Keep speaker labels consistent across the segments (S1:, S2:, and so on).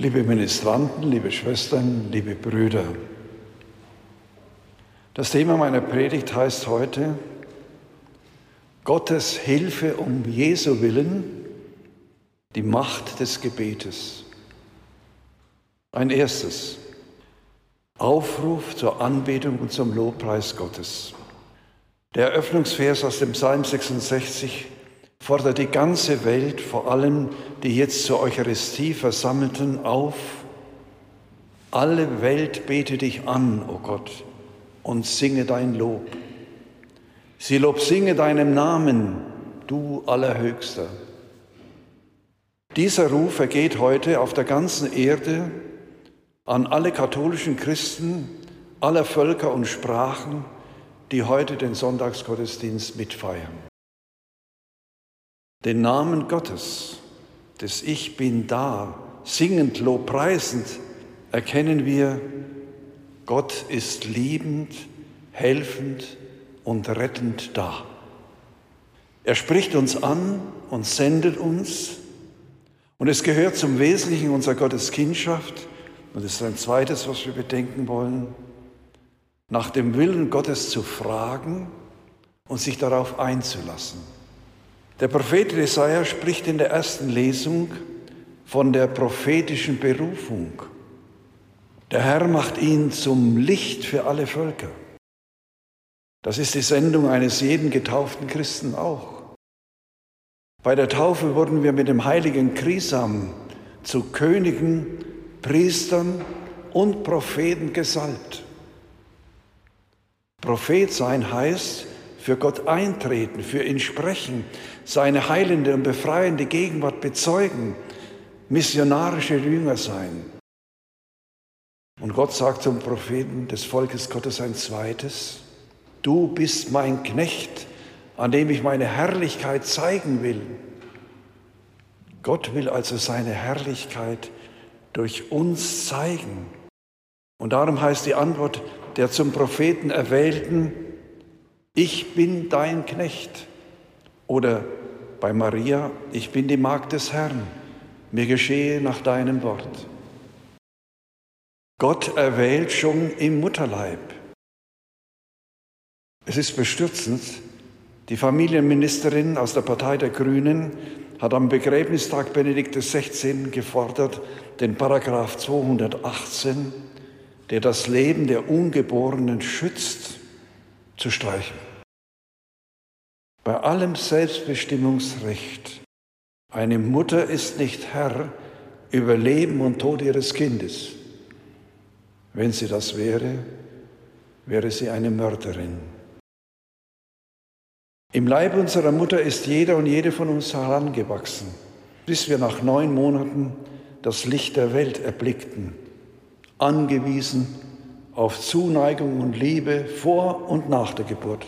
S1: Liebe Ministranten, liebe Schwestern, liebe Brüder, das Thema meiner Predigt heißt heute Gottes Hilfe um Jesu willen, die Macht des Gebetes. Ein erstes, Aufruf zur Anbetung und zum Lobpreis Gottes. Der Eröffnungsvers aus dem Psalm 66 fordert die ganze Welt, vor allem die jetzt zur Eucharistie versammelten, auf. Alle Welt bete dich an, o oh Gott, und singe dein Lob. Sie lob singe deinem Namen, du Allerhöchster. Dieser Ruf ergeht heute auf der ganzen Erde an alle katholischen Christen aller Völker und Sprachen, die heute den Sonntagsgottesdienst mitfeiern. Den Namen Gottes, des Ich bin da, singend, lobpreisend, erkennen wir, Gott ist liebend, helfend und rettend da. Er spricht uns an und sendet uns. Und es gehört zum Wesentlichen unserer Gotteskindschaft, und das ist ein zweites, was wir bedenken wollen, nach dem Willen Gottes zu fragen und sich darauf einzulassen. Der Prophet Jesaja spricht in der ersten Lesung von der prophetischen Berufung. Der Herr macht ihn zum Licht für alle Völker. Das ist die Sendung eines jeden getauften Christen auch. Bei der Taufe wurden wir mit dem heiligen Krisam zu Königen, Priestern und Propheten gesalbt. Prophet sein heißt, für Gott eintreten, für ihn sprechen, seine heilende und befreiende Gegenwart bezeugen, missionarische Jünger sein. Und Gott sagt zum Propheten des Volkes Gottes ein zweites, du bist mein Knecht, an dem ich meine Herrlichkeit zeigen will. Gott will also seine Herrlichkeit durch uns zeigen. Und darum heißt die Antwort der zum Propheten erwählten, ich bin dein Knecht. Oder bei Maria, ich bin die Magd des Herrn, mir geschehe nach deinem Wort. Gott erwählt schon im Mutterleib. Es ist bestürzend, die Familienministerin aus der Partei der Grünen hat am Begräbnistag Benedikt XVI. gefordert, den Paragraph 218, der das Leben der Ungeborenen schützt, zu streichen. Bei allem Selbstbestimmungsrecht. Eine Mutter ist nicht Herr über Leben und Tod ihres Kindes. Wenn sie das wäre, wäre sie eine Mörderin. Im Leib unserer Mutter ist jeder und jede von uns herangewachsen, bis wir nach neun Monaten das Licht der Welt erblickten, angewiesen auf Zuneigung und Liebe vor und nach der Geburt.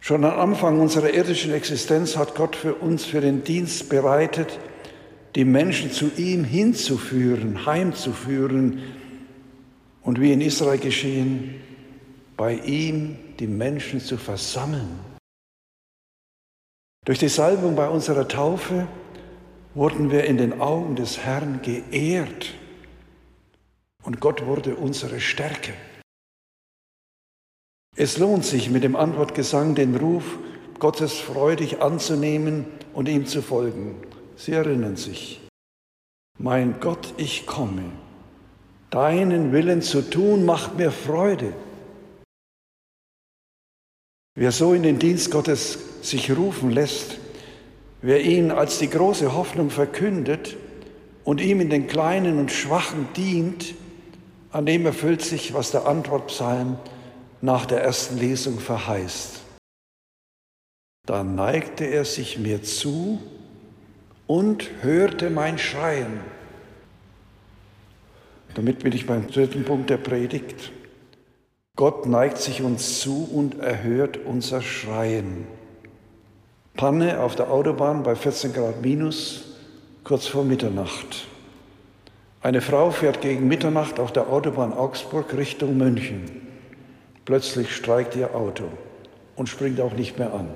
S1: Schon am Anfang unserer irdischen Existenz hat Gott für uns für den Dienst bereitet, die Menschen zu ihm hinzuführen, heimzuführen und wie in Israel geschehen, bei ihm die Menschen zu versammeln. Durch die Salbung bei unserer Taufe wurden wir in den Augen des Herrn geehrt und Gott wurde unsere Stärke. Es lohnt sich mit dem Antwortgesang den Ruf Gottes freudig anzunehmen und ihm zu folgen. Sie erinnern sich. Mein Gott, ich komme. Deinen Willen zu tun macht mir Freude. Wer so in den Dienst Gottes sich rufen lässt, wer ihn als die große Hoffnung verkündet und ihm in den Kleinen und Schwachen dient, an dem erfüllt sich, was der Antwortpsalm nach der ersten Lesung verheißt. Da neigte er sich mir zu und hörte mein Schreien. Damit bin ich beim dritten Punkt der Predigt. Gott neigt sich uns zu und erhört unser Schreien. Panne auf der Autobahn bei 14 Grad minus, kurz vor Mitternacht. Eine Frau fährt gegen Mitternacht auf der Autobahn Augsburg Richtung München. Plötzlich streikt ihr Auto und springt auch nicht mehr an.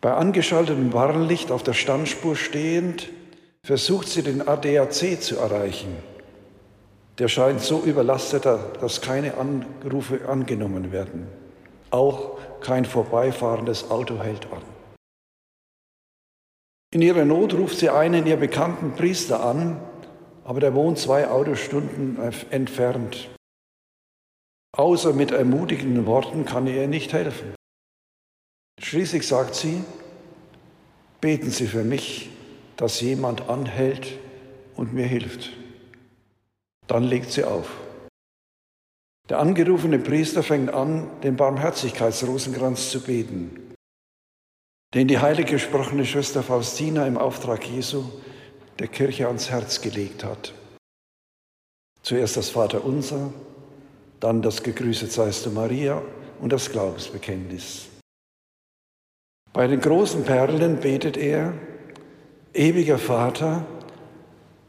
S1: Bei angeschaltetem Warnlicht auf der Standspur stehend, versucht sie den ADAC zu erreichen. Der scheint so überlastet, dass keine Anrufe angenommen werden. Auch kein vorbeifahrendes Auto hält an. In ihrer Not ruft sie einen ihr bekannten Priester an, aber der wohnt zwei Autostunden entfernt. Außer mit ermutigenden Worten kann er ihr nicht helfen. Schließlich sagt sie, beten Sie für mich, dass jemand anhält und mir hilft. Dann legt sie auf. Der angerufene Priester fängt an, den Barmherzigkeitsrosenkranz zu beten, den die heilig gesprochene Schwester Faustina im Auftrag Jesu der Kirche ans Herz gelegt hat. Zuerst das Vaterunser, dann das Gegrüßet seist du Maria und das Glaubensbekenntnis. Bei den großen Perlen betet er, ewiger Vater,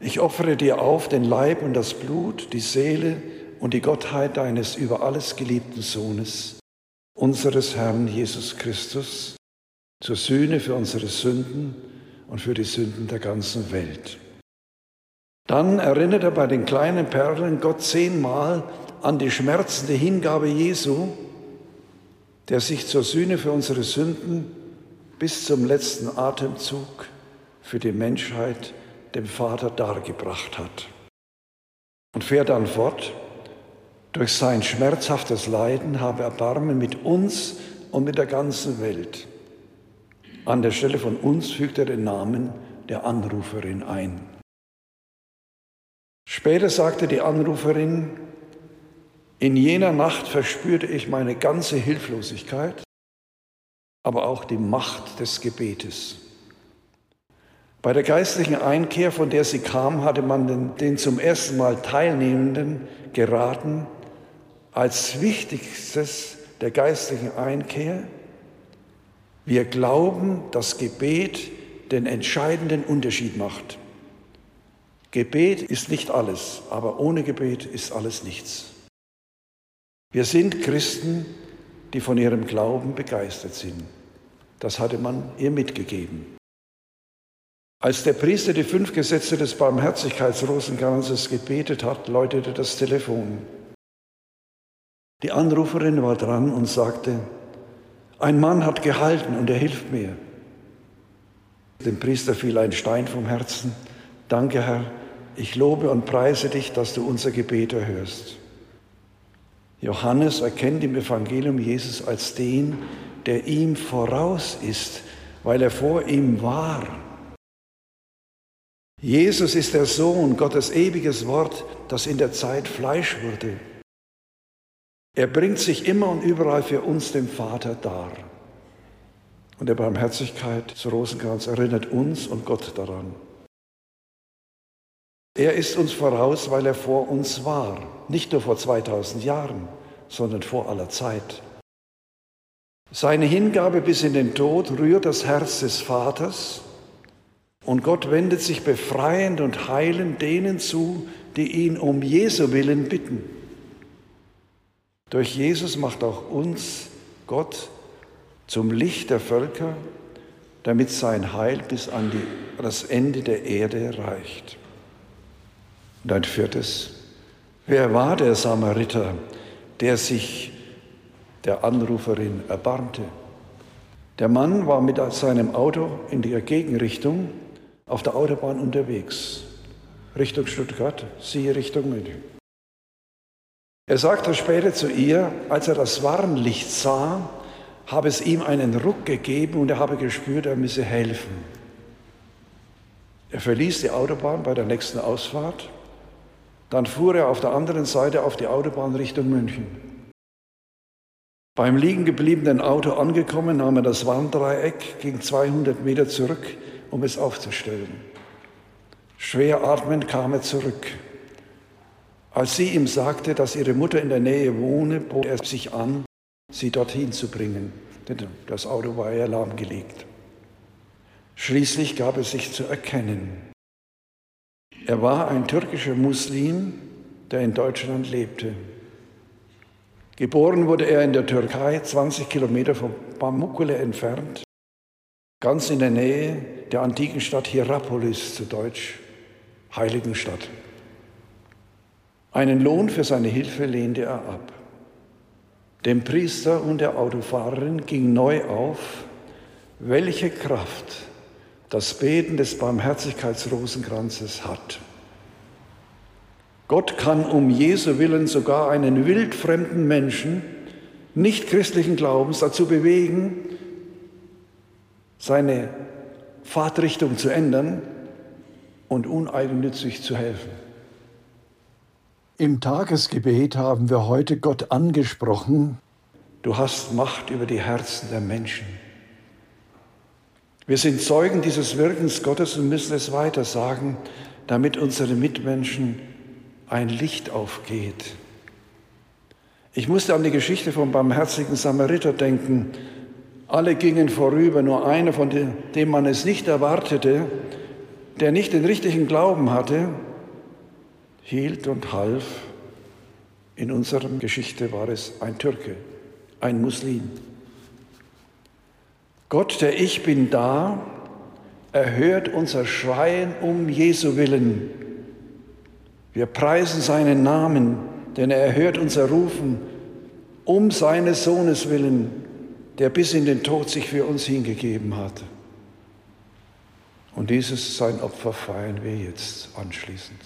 S1: ich opfere dir auf den Leib und das Blut, die Seele und die Gottheit deines über alles geliebten Sohnes, unseres Herrn Jesus Christus, zur Sühne für unsere Sünden und für die Sünden der ganzen Welt. Dann erinnert er bei den kleinen Perlen Gott zehnmal an die schmerzende Hingabe Jesu, der sich zur Sühne für unsere Sünden bis zum letzten Atemzug für die Menschheit dem Vater dargebracht hat. Und fährt dann fort, durch sein schmerzhaftes Leiden habe Erbarmen mit uns und mit der ganzen Welt. An der Stelle von uns fügt er den Namen der Anruferin ein. Später sagte die Anruferin, in jener Nacht verspürte ich meine ganze Hilflosigkeit, aber auch die Macht des Gebetes. Bei der geistlichen Einkehr, von der sie kam, hatte man den, den zum ersten Mal Teilnehmenden geraten, als wichtigstes der geistlichen Einkehr, wir glauben, dass Gebet den entscheidenden Unterschied macht. Gebet ist nicht alles, aber ohne Gebet ist alles nichts. Wir sind Christen, die von ihrem Glauben begeistert sind. Das hatte man ihr mitgegeben. Als der Priester die fünf Gesetze des Barmherzigkeitsrosenkranzes gebetet hat, läutete das Telefon. Die Anruferin war dran und sagte, ein Mann hat gehalten und er hilft mir. Dem Priester fiel ein Stein vom Herzen. Danke, Herr, ich lobe und preise dich, dass du unser Gebet erhörst. Johannes erkennt im Evangelium Jesus als den, der ihm voraus ist, weil er vor ihm war. Jesus ist der Sohn, Gottes ewiges Wort, das in der Zeit Fleisch wurde. Er bringt sich immer und überall für uns dem Vater dar. Und der Barmherzigkeit zu Rosenkranz erinnert uns und Gott daran. Er ist uns voraus, weil er vor uns war, nicht nur vor 2000 Jahren, sondern vor aller Zeit. Seine Hingabe bis in den Tod rührt das Herz des Vaters und Gott wendet sich befreiend und heilend denen zu, die ihn um Jesu willen bitten. Durch Jesus macht auch uns Gott zum Licht der Völker, damit sein Heil bis an die, das Ende der Erde reicht. Und ein viertes. Wer war der Samariter, der sich der Anruferin erbarmte? Der Mann war mit seinem Auto in der Gegenrichtung auf der Autobahn unterwegs, Richtung Stuttgart, sie Richtung München. Er sagte später zu ihr, als er das Warnlicht sah, habe es ihm einen Ruck gegeben und er habe gespürt, er müsse helfen. Er verließ die Autobahn bei der nächsten Ausfahrt dann fuhr er auf der anderen Seite auf die Autobahn Richtung München. Beim liegen gebliebenen Auto angekommen, nahm er das Warndreieck, ging 200 Meter zurück, um es aufzustellen. Schwer atmend kam er zurück. Als sie ihm sagte, dass ihre Mutter in der Nähe wohne, bot er sich an, sie dorthin zu bringen, denn das Auto war ja lahmgelegt. Schließlich gab es sich zu erkennen. Er war ein türkischer Muslim, der in Deutschland lebte. Geboren wurde er in der Türkei, 20 Kilometer von Pamukkale entfernt. ganz in der Nähe der antiken Stadt Hierapolis, zu Deutsch Heiligenstadt. Einen Lohn für seine Hilfe lehnte er ab. Dem Priester und der Autofahrerin ging neu auf, welche Kraft das Beten des Barmherzigkeitsrosenkranzes hat. Gott kann um Jesu willen sogar einen wildfremden Menschen, nicht christlichen Glaubens, dazu bewegen, seine Fahrtrichtung zu ändern und uneigennützig zu helfen. Im Tagesgebet haben wir heute Gott angesprochen, du hast Macht über die Herzen der Menschen. Wir sind Zeugen dieses Wirkens Gottes und müssen es weiter sagen, damit unsere Mitmenschen ein Licht aufgeht. Ich musste an die Geschichte vom barmherzigen Samariter denken. Alle gingen vorüber, nur einer, von dem man es nicht erwartete, der nicht den richtigen Glauben hatte, hielt und half. In unserer Geschichte war es ein Türke, ein Muslim. Gott, der Ich bin da, erhört unser Schreien um Jesu willen. Wir preisen seinen Namen, denn er erhört unser Rufen um seines Sohnes willen, der bis in den Tod sich für uns hingegeben hat. Und dieses sein Opfer feiern wir jetzt anschließend.